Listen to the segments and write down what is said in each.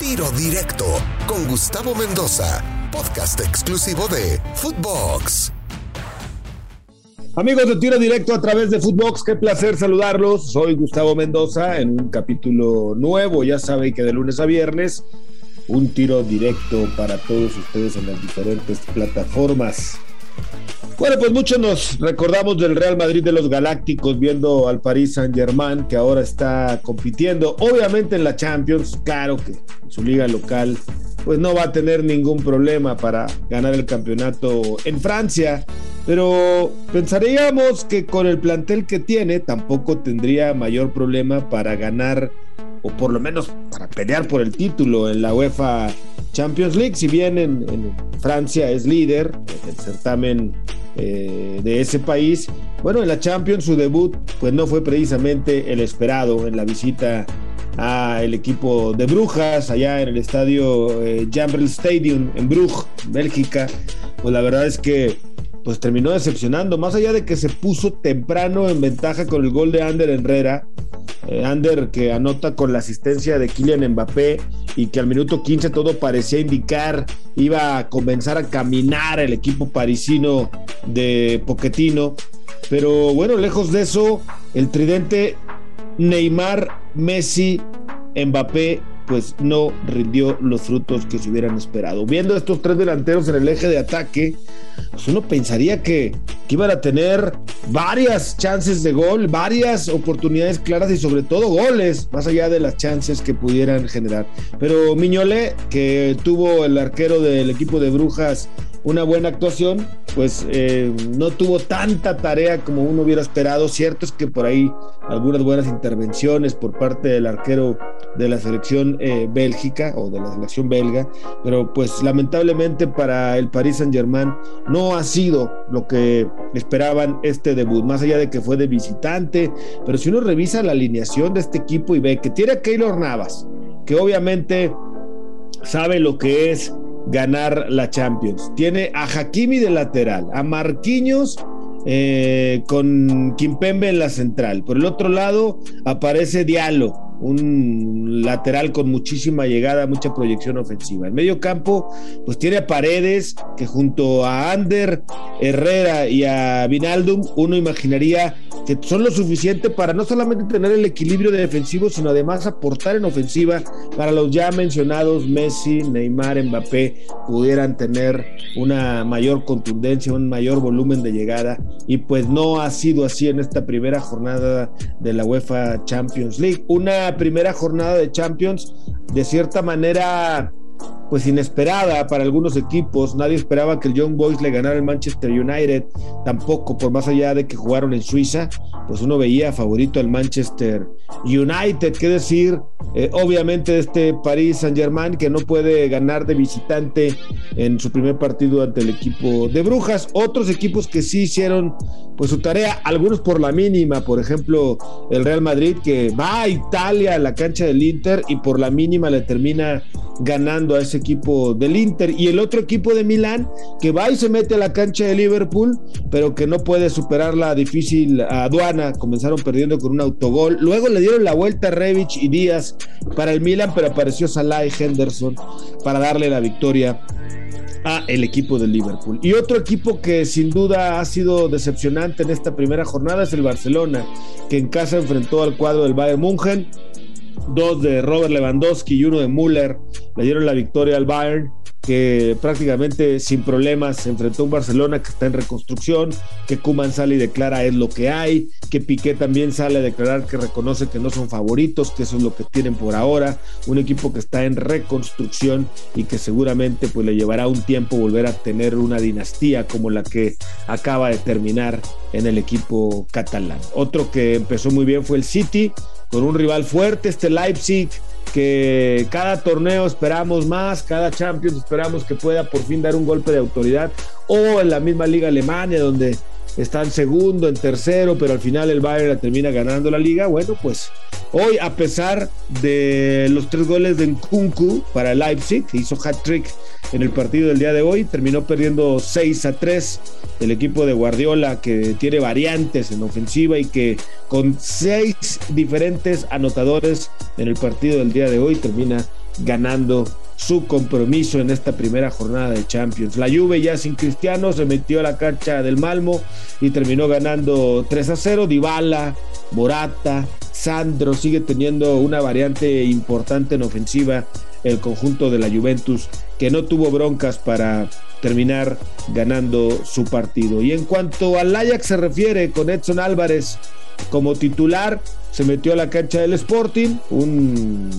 Tiro Directo con Gustavo Mendoza, podcast exclusivo de Footbox. Amigos de Tiro Directo a través de Footbox, qué placer saludarlos. Soy Gustavo Mendoza en un capítulo nuevo, ya saben que de lunes a viernes, un tiro directo para todos ustedes en las diferentes plataformas. Bueno, pues muchos nos recordamos del Real Madrid de los Galácticos viendo al Paris Saint Germain que ahora está compitiendo, obviamente en la Champions, claro que en su liga local pues no va a tener ningún problema para ganar el campeonato en Francia, pero pensaríamos que con el plantel que tiene tampoco tendría mayor problema para ganar o por lo menos para pelear por el título en la UEFA Champions League, si bien en, Francia es líder en el certamen eh, de ese país. Bueno, en la Champions su debut pues no fue precisamente el esperado en la visita al equipo de Brujas allá en el estadio eh, Stadium en Bruges, Bélgica. Pues la verdad es que pues terminó decepcionando, más allá de que se puso temprano en ventaja con el gol de Ander Herrera, eh, Ander que anota con la asistencia de Kylian Mbappé y que al minuto 15 todo parecía indicar iba a comenzar a caminar el equipo parisino de Poquetino. Pero bueno, lejos de eso, el tridente Neymar, Messi, Mbappé pues no rindió los frutos que se hubieran esperado. Viendo estos tres delanteros en el eje de ataque, pues uno pensaría que, iban a tener varias chances de gol, varias oportunidades claras y sobre todo goles, más allá de las chances que pudieran generar. Pero Miñolé, que tuvo el arquero del equipo de Brujas una buena actuación, pues eh, no tuvo tanta tarea como uno hubiera esperado. Cierto es que por ahí algunas buenas intervenciones por parte del arquero de la selección eh, bélgica o de la selección belga, pero pues lamentablemente para el Paris Saint Germain no ha sido lo que esperaban este debut, más allá de que fue de visitante, pero si uno revisa la alineación de este equipo y ve que tiene a Keylor Navas, que obviamente sabe lo que es ganar la Champions. Tiene a Hakimi de lateral, a Marquinhos eh, con Kimpembe en la central. Por el otro lado aparece Diallo, un lateral con muchísima llegada, mucha proyección ofensiva. En medio campo, pues tiene a Paredes, que junto a Ander, Herrera y a Vinaldum, uno imaginaría que son lo suficiente para no solamente tener el equilibrio defensivo, sino además aportar en ofensiva para los ya mencionados Messi, Neymar, Mbappé, pudieran tener una mayor contundencia, un mayor volumen de llegada. Y pues no ha sido así en esta primera jornada de la UEFA Champions League. Una primera jornada de Champions de cierta manera pues inesperada para algunos equipos. Nadie esperaba que el Young Boys le ganara el Manchester United, tampoco por más allá de que jugaron en Suiza, pues uno veía favorito al Manchester United, qué decir, eh, obviamente este Paris Saint Germain que no puede ganar de visitante en su primer partido ante el equipo de Brujas. Otros equipos que sí hicieron pues su tarea, algunos por la mínima, por ejemplo el Real Madrid que va a Italia a la cancha del Inter y por la mínima le termina ganando a ese equipo del Inter y el otro equipo de Milán que va y se mete a la cancha de Liverpool, pero que no puede superar la difícil aduana. Comenzaron perdiendo con un autogol. Luego le dieron la vuelta a Revich y Díaz para el Milan, pero apareció Salah y Henderson para darle la victoria a el equipo del Liverpool. Y otro equipo que sin duda ha sido decepcionante en esta primera jornada es el Barcelona, que en casa enfrentó al cuadro del Bayern München dos de Robert Lewandowski y uno de Müller le dieron la victoria al Bayern, que prácticamente sin problemas se enfrentó a un Barcelona que está en reconstrucción, que Kuman sale y declara es lo que hay, que Piqué también sale a declarar que reconoce que no son favoritos, que eso es lo que tienen por ahora, un equipo que está en reconstrucción y que seguramente pues le llevará un tiempo volver a tener una dinastía como la que acaba de terminar en el equipo catalán. Otro que empezó muy bien fue el City, con un rival fuerte, este Leipzig, que cada torneo esperamos más, cada Champions esperamos que pueda por fin dar un golpe de autoridad, o en la misma Liga Alemania, donde están segundo, en tercero, pero al final el Bayern termina ganando la liga. Bueno, pues hoy, a pesar de los tres goles de Nkunku para Leipzig, que hizo hat-trick en el partido del día de hoy, terminó perdiendo 6 a 3 el equipo de Guardiola, que tiene variantes en ofensiva y que con seis diferentes anotadores en el partido del día de hoy termina ganando su compromiso en esta primera jornada de Champions. La Juve ya sin Cristiano se metió a la cancha del Malmo y terminó ganando 3 a 0. Dybala, Morata, Sandro sigue teniendo una variante importante en ofensiva el conjunto de la Juventus que no tuvo broncas para terminar ganando su partido. Y en cuanto al Ajax se refiere con Edson Álvarez como titular, se metió a la cancha del Sporting, un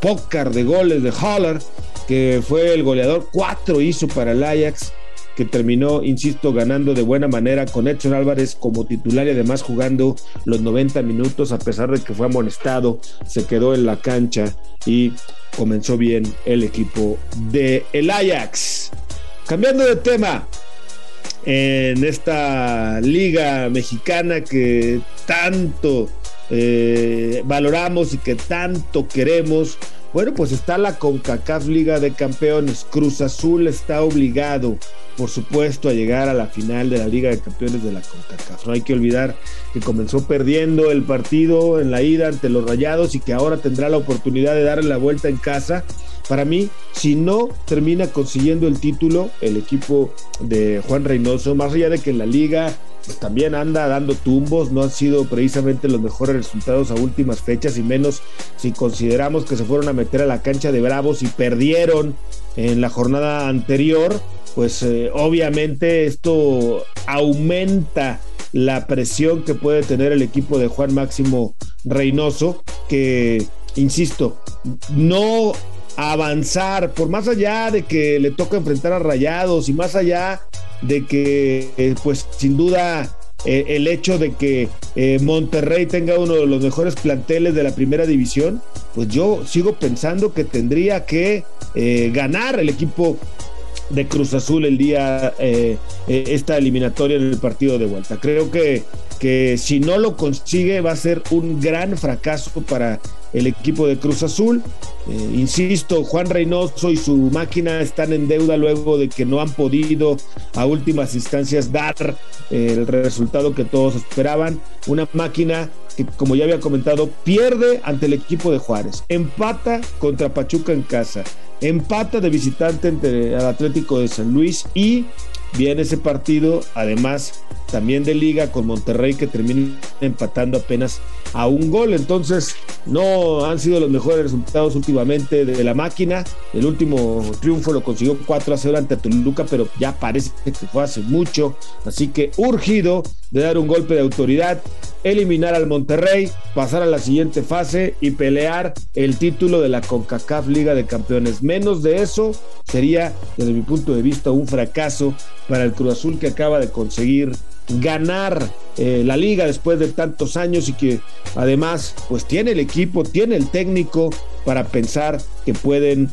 pócar de goles de Haller, que fue el goleador, cuatro hizo para el Ajax, que terminó, insisto, ganando de buena manera con Edson Álvarez como titular y además jugando los 90 minutos, a pesar de que fue amonestado, se quedó en la cancha y comenzó bien el equipo de el Ajax. Cambiando de tema, en esta liga mexicana que tanto eh, valoramos y que tanto queremos. Bueno, pues está la CONCACAF Liga de Campeones. Cruz Azul está obligado, por supuesto, a llegar a la final de la Liga de Campeones de la CONCACAF. No hay que olvidar que comenzó perdiendo el partido en la ida ante los Rayados y que ahora tendrá la oportunidad de darle la vuelta en casa. Para mí, si no termina consiguiendo el título, el equipo de Juan Reynoso, más allá de que en la liga pues también anda dando tumbos, no han sido precisamente los mejores resultados a últimas fechas y menos si consideramos que se fueron a meter a la cancha de Bravos y perdieron en la jornada anterior, pues eh, obviamente esto aumenta la presión que puede tener el equipo de Juan Máximo Reynoso, que, insisto, no avanzar, por más allá de que le toca enfrentar a Rayados y más allá de que, eh, pues sin duda, eh, el hecho de que eh, Monterrey tenga uno de los mejores planteles de la primera división, pues yo sigo pensando que tendría que ganar el equipo de Cruz Azul el día esta eliminatoria en el partido de vuelta. Creo que, que si no lo consigue va a ser un gran fracaso para el equipo de Cruz Azul. Eh, insisto, Juan Reynoso y su máquina están en deuda luego de que no han podido a últimas instancias dar eh, el resultado que todos esperaban. Una máquina que, como ya había comentado, pierde ante el equipo de Juárez, empata contra Pachuca en casa, empata de visitante ante el Atlético de San Luis y viene ese partido, además también de liga con Monterrey que termina empatando apenas a un gol. Entonces, no han sido los mejores resultados últimamente de la máquina. El último triunfo lo consiguió 4 a 0 ante Toluca, pero ya parece que fue hace mucho. Así que urgido de dar un golpe de autoridad, eliminar al Monterrey, pasar a la siguiente fase y pelear el título de la CONCACAF Liga de Campeones. Menos de eso sería, desde mi punto de vista, un fracaso para el Cruz Azul que acaba de conseguir ganar eh, la liga después de tantos años y que además pues tiene el equipo, tiene el técnico para pensar que pueden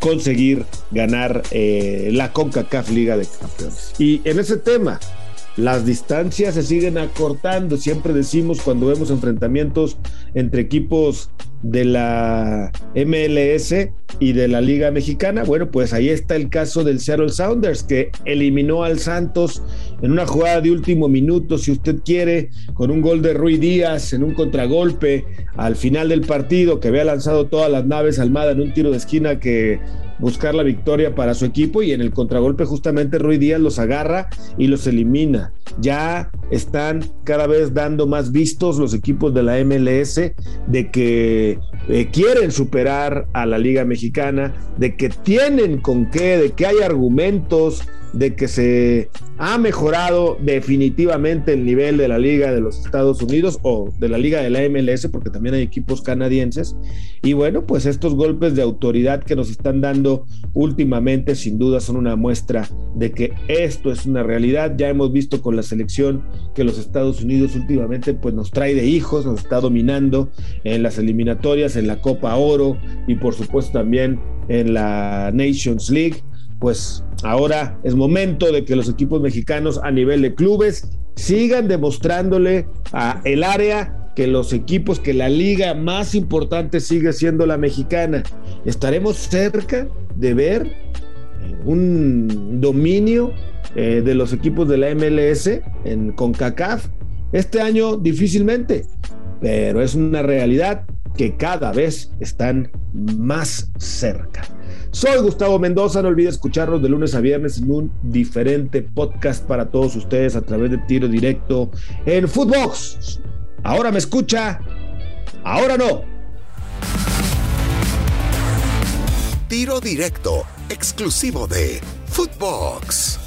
conseguir ganar eh, la CONCACAF Liga de Campeones. Y en ese tema, las distancias se siguen acortando. Siempre decimos cuando vemos enfrentamientos entre equipos de la MLS y de la Liga Mexicana. Bueno, pues ahí está el caso del Seattle Sounders que eliminó al Santos en una jugada de último minuto, si usted quiere, con un gol de Rui Díaz en un contragolpe al final del partido que había lanzado todas las naves Almada en un tiro de esquina que buscar la victoria para su equipo y en el contragolpe justamente Rui Díaz los agarra y los elimina. Ya están cada vez dando más vistos los equipos de la MLS de que eh, quieren superar a la Liga Mexicana, de que tienen con qué, de que hay argumentos de que se ha mejorado definitivamente el nivel de la Liga de los Estados Unidos o de la Liga de la MLS, porque también hay equipos canadienses. Y bueno, pues estos golpes de autoridad que nos están dando últimamente, sin duda, son una muestra de que esto es una realidad. Ya hemos visto con la selección que los Estados Unidos últimamente pues nos trae de hijos, nos está dominando en las eliminatorias, en la Copa Oro y por supuesto también en la Nations League pues ahora es momento de que los equipos mexicanos a nivel de clubes sigan demostrándole a el área que los equipos, que la liga más importante sigue siendo la mexicana. Estaremos cerca de ver eh, un dominio eh, de los equipos de la MLS en CONCACAF. Este año difícilmente, pero es una realidad que cada vez están más cerca. Soy Gustavo Mendoza, no olvide escucharnos de lunes a viernes en un diferente podcast para todos ustedes a través de tiro directo en Footbox. Ahora me escucha, ahora no. Tiro directo, exclusivo de Footbox.